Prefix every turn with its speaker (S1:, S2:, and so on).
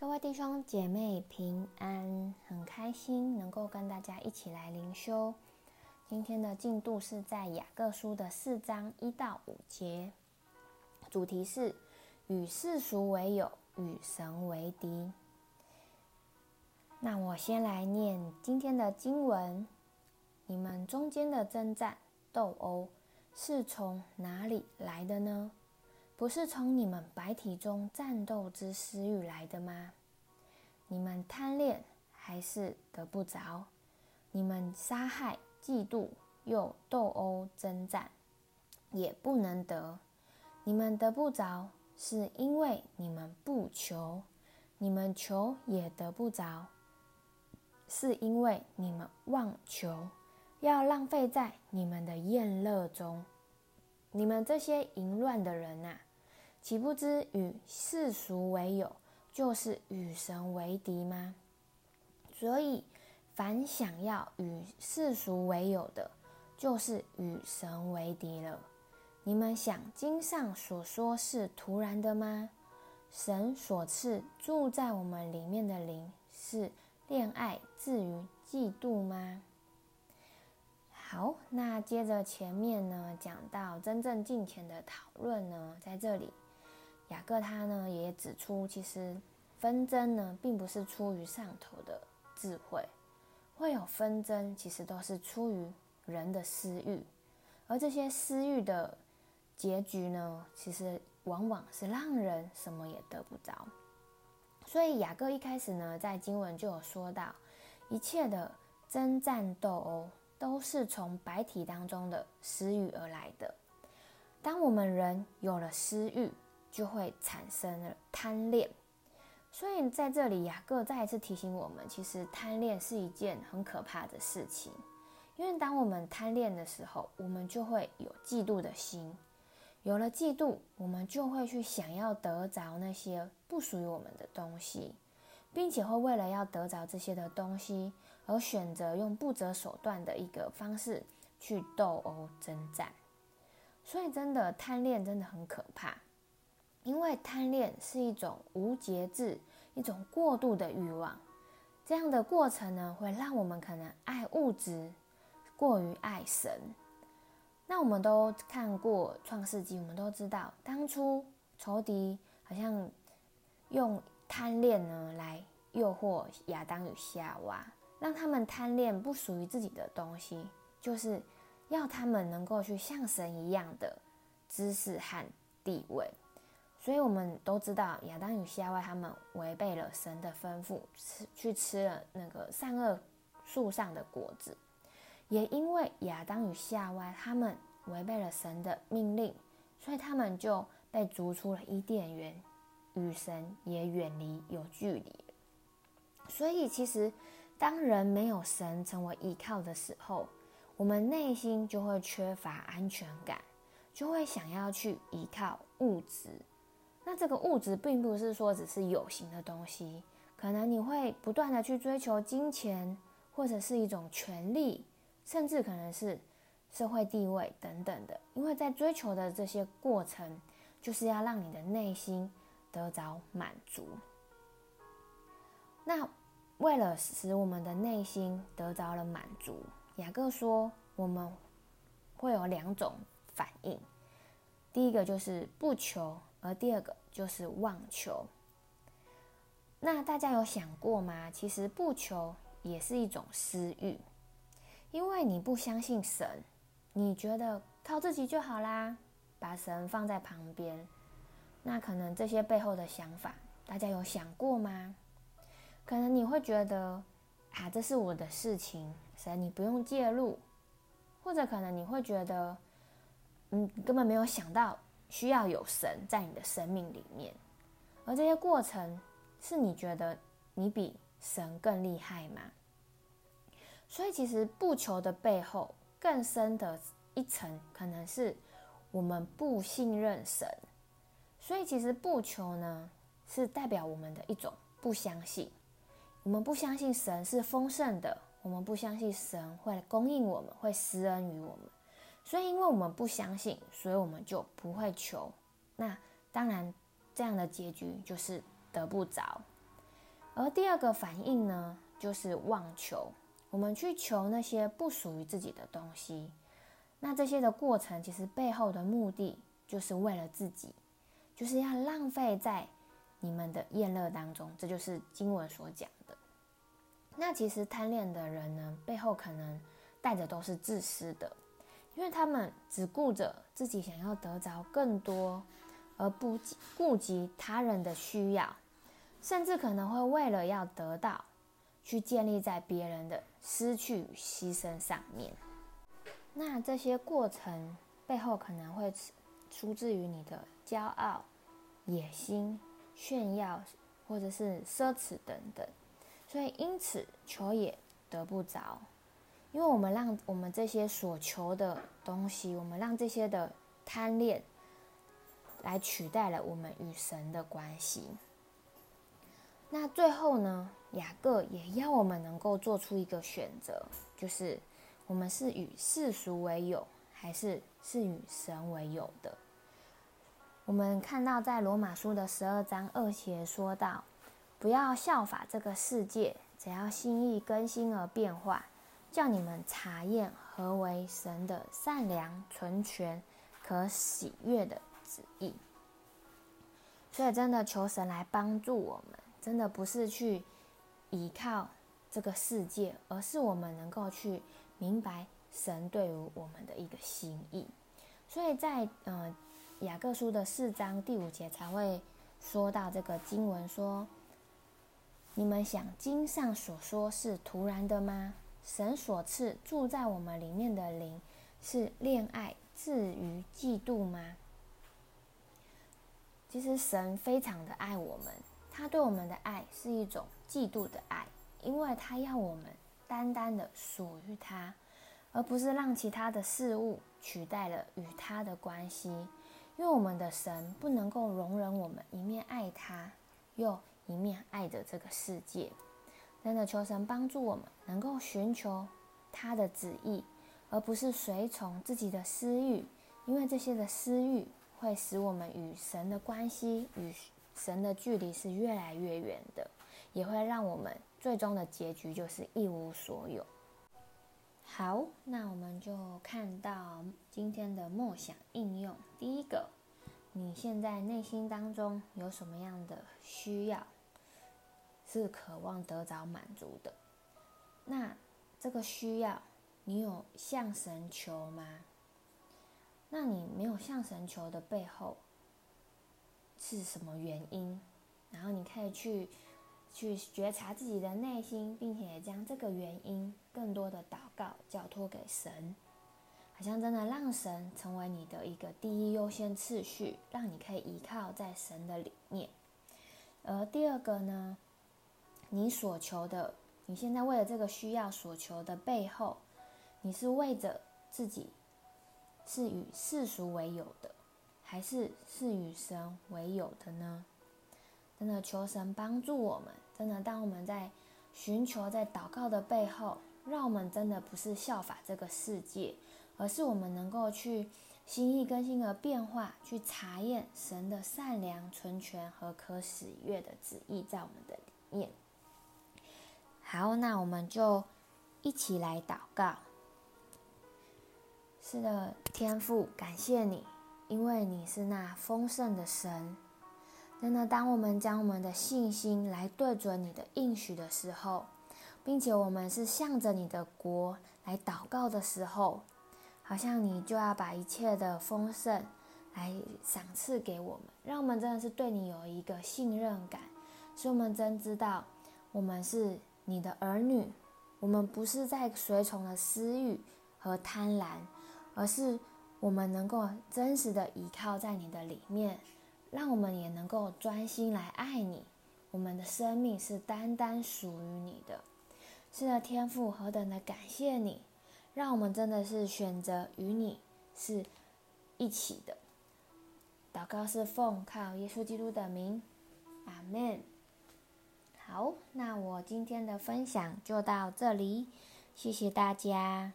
S1: 各位弟兄姐妹平安，很开心能够跟大家一起来灵修。今天的进度是在雅各书的四章一到五节，主题是与世俗为友，与神为敌。那我先来念今天的经文：你们中间的争战、斗殴，是从哪里来的呢？不是从你们白体中战斗之私欲来的吗？你们贪恋还是得不着？你们杀害、嫉妒又斗殴争战，也不能得。你们得不着，是因为你们不求；你们求也得不着，是因为你们妄求，要浪费在你们的宴乐中。你们这些淫乱的人呐、啊！岂不知与世俗为友，就是与神为敌吗？所以，凡想要与世俗为友的，就是与神为敌了。你们想经上所说是突然的吗？神所赐住在我们里面的灵，是恋爱至于嫉妒吗？好，那接着前面呢，讲到真正敬虔的讨论呢，在这里。雅各他呢也指出，其实纷争呢并不是出于上头的智慧，会有纷争，其实都是出于人的私欲，而这些私欲的结局呢，其实往往是让人什么也得不着。所以雅各一开始呢，在经文就有说到，一切的争战斗殴都是从百体当中的私欲而来的。当我们人有了私欲，就会产生了贪恋，所以在这里，雅各再一次提醒我们，其实贪恋是一件很可怕的事情。因为当我们贪恋的时候，我们就会有嫉妒的心，有了嫉妒，我们就会去想要得着那些不属于我们的东西，并且会为了要得着这些的东西，而选择用不择手段的一个方式去斗殴争战。所以，真的贪恋真的很可怕。因为贪恋是一种无节制、一种过度的欲望，这样的过程呢，会让我们可能爱物质过于爱神。那我们都看过《创世纪》，我们都知道，当初仇敌好像用贪恋呢来诱惑亚当与夏娃，让他们贪恋不属于自己的东西，就是要他们能够去像神一样的知识和地位。所以我们都知道，亚当与夏娃他们违背了神的吩咐，吃去吃了那个善恶树上的果子。也因为亚当与夏娃他们违背了神的命令，所以他们就被逐出了伊甸园，与神也远离有距离。所以，其实当人没有神成为依靠的时候，我们内心就会缺乏安全感，就会想要去依靠物质。那这个物质并不是说只是有形的东西，可能你会不断的去追求金钱，或者是一种权利，甚至可能是社会地位等等的。因为在追求的这些过程，就是要让你的内心得着满足。那为了使我们的内心得着了满足，雅各说我们会有两种反应，第一个就是不求。而第二个就是妄求。那大家有想过吗？其实不求也是一种私欲，因为你不相信神，你觉得靠自己就好啦，把神放在旁边。那可能这些背后的想法，大家有想过吗？可能你会觉得啊，这是我的事情，神你不用介入，或者可能你会觉得，嗯，根本没有想到。需要有神在你的生命里面，而这些过程是你觉得你比神更厉害吗？所以，其实不求的背后更深的一层，可能是我们不信任神。所以，其实不求呢，是代表我们的一种不相信。我们不相信神是丰盛的，我们不相信神会供应我们，会施恩于我们。所以，因为我们不相信，所以我们就不会求。那当然，这样的结局就是得不着。而第二个反应呢，就是妄求，我们去求那些不属于自己的东西。那这些的过程，其实背后的目的，就是为了自己，就是要浪费在你们的宴乐当中。这就是经文所讲的。那其实贪恋的人呢，背后可能带着都是自私的，因为他们只顾着自己想要得着更多，而不顾及他人的需要，甚至可能会为了要得到，去建立在别人的失去与牺牲上面。那这些过程背后可能会出自于你的骄傲、野心、炫耀，或者是奢侈等等。所以，因此求也得不着，因为我们让我们这些所求的东西，我们让这些的贪恋来取代了我们与神的关系。那最后呢，雅各也要我们能够做出一个选择，就是我们是与世俗为友，还是是与神为友的？我们看到在罗马书的十二章二节说到。不要效法这个世界，只要心意更新而变化，叫你们查验何为神的善良、纯全、可喜悦的旨意。所以，真的求神来帮助我们，真的不是去依靠这个世界，而是我们能够去明白神对于我们的一个心意。所以在呃雅各书的四章第五节才会说到这个经文说。你们想经上所说是突然的吗？神所赐住在我们里面的灵是恋爱至于嫉妒吗？其实神非常的爱我们，他对我们的爱是一种嫉妒的爱，因为他要我们单单的属于他，而不是让其他的事物取代了与他的关系。因为我们的神不能够容忍我们一面爱他，又一面爱着这个世界，真的求神帮助我们能够寻求他的旨意，而不是随从自己的私欲，因为这些的私欲会使我们与神的关系与神的距离是越来越远的，也会让我们最终的结局就是一无所有。好，那我们就看到今天的默想应用，第一个，你现在内心当中有什么样的需要？是渴望得着满足的，那这个需要你有向神求吗？那你没有向神求的背后是什么原因？然后你可以去去觉察自己的内心，并且将这个原因更多的祷告交托给神，好像真的让神成为你的一个第一优先次序，让你可以依靠在神的里面。而第二个呢？你所求的，你现在为了这个需要所求的背后，你是为着自己，是与世俗为友的，还是是与神为友的呢？真的求神帮助我们，真的当我们在寻求、在祷告的背后，让我们真的不是效法这个世界，而是我们能够去心意更新而变化，去查验神的善良、纯全和可喜悦的旨意在我们的里面。好，那我们就一起来祷告。是的，天父，感谢你，因为你是那丰盛的神。真的，当我们将我们的信心来对准你的应许的时候，并且我们是向着你的国来祷告的时候，好像你就要把一切的丰盛来赏赐给我们，让我们真的是对你有一个信任感，使我们真知道我们是。你的儿女，我们不是在随从的私欲和贪婪，而是我们能够真实的依靠在你的里面，让我们也能够专心来爱你。我们的生命是单单属于你的，是的，天父何等的感谢你，让我们真的是选择与你是一起的。祷告是奉靠耶稣基督的名，阿门。好，那我今天的分享就到这里，谢谢大家。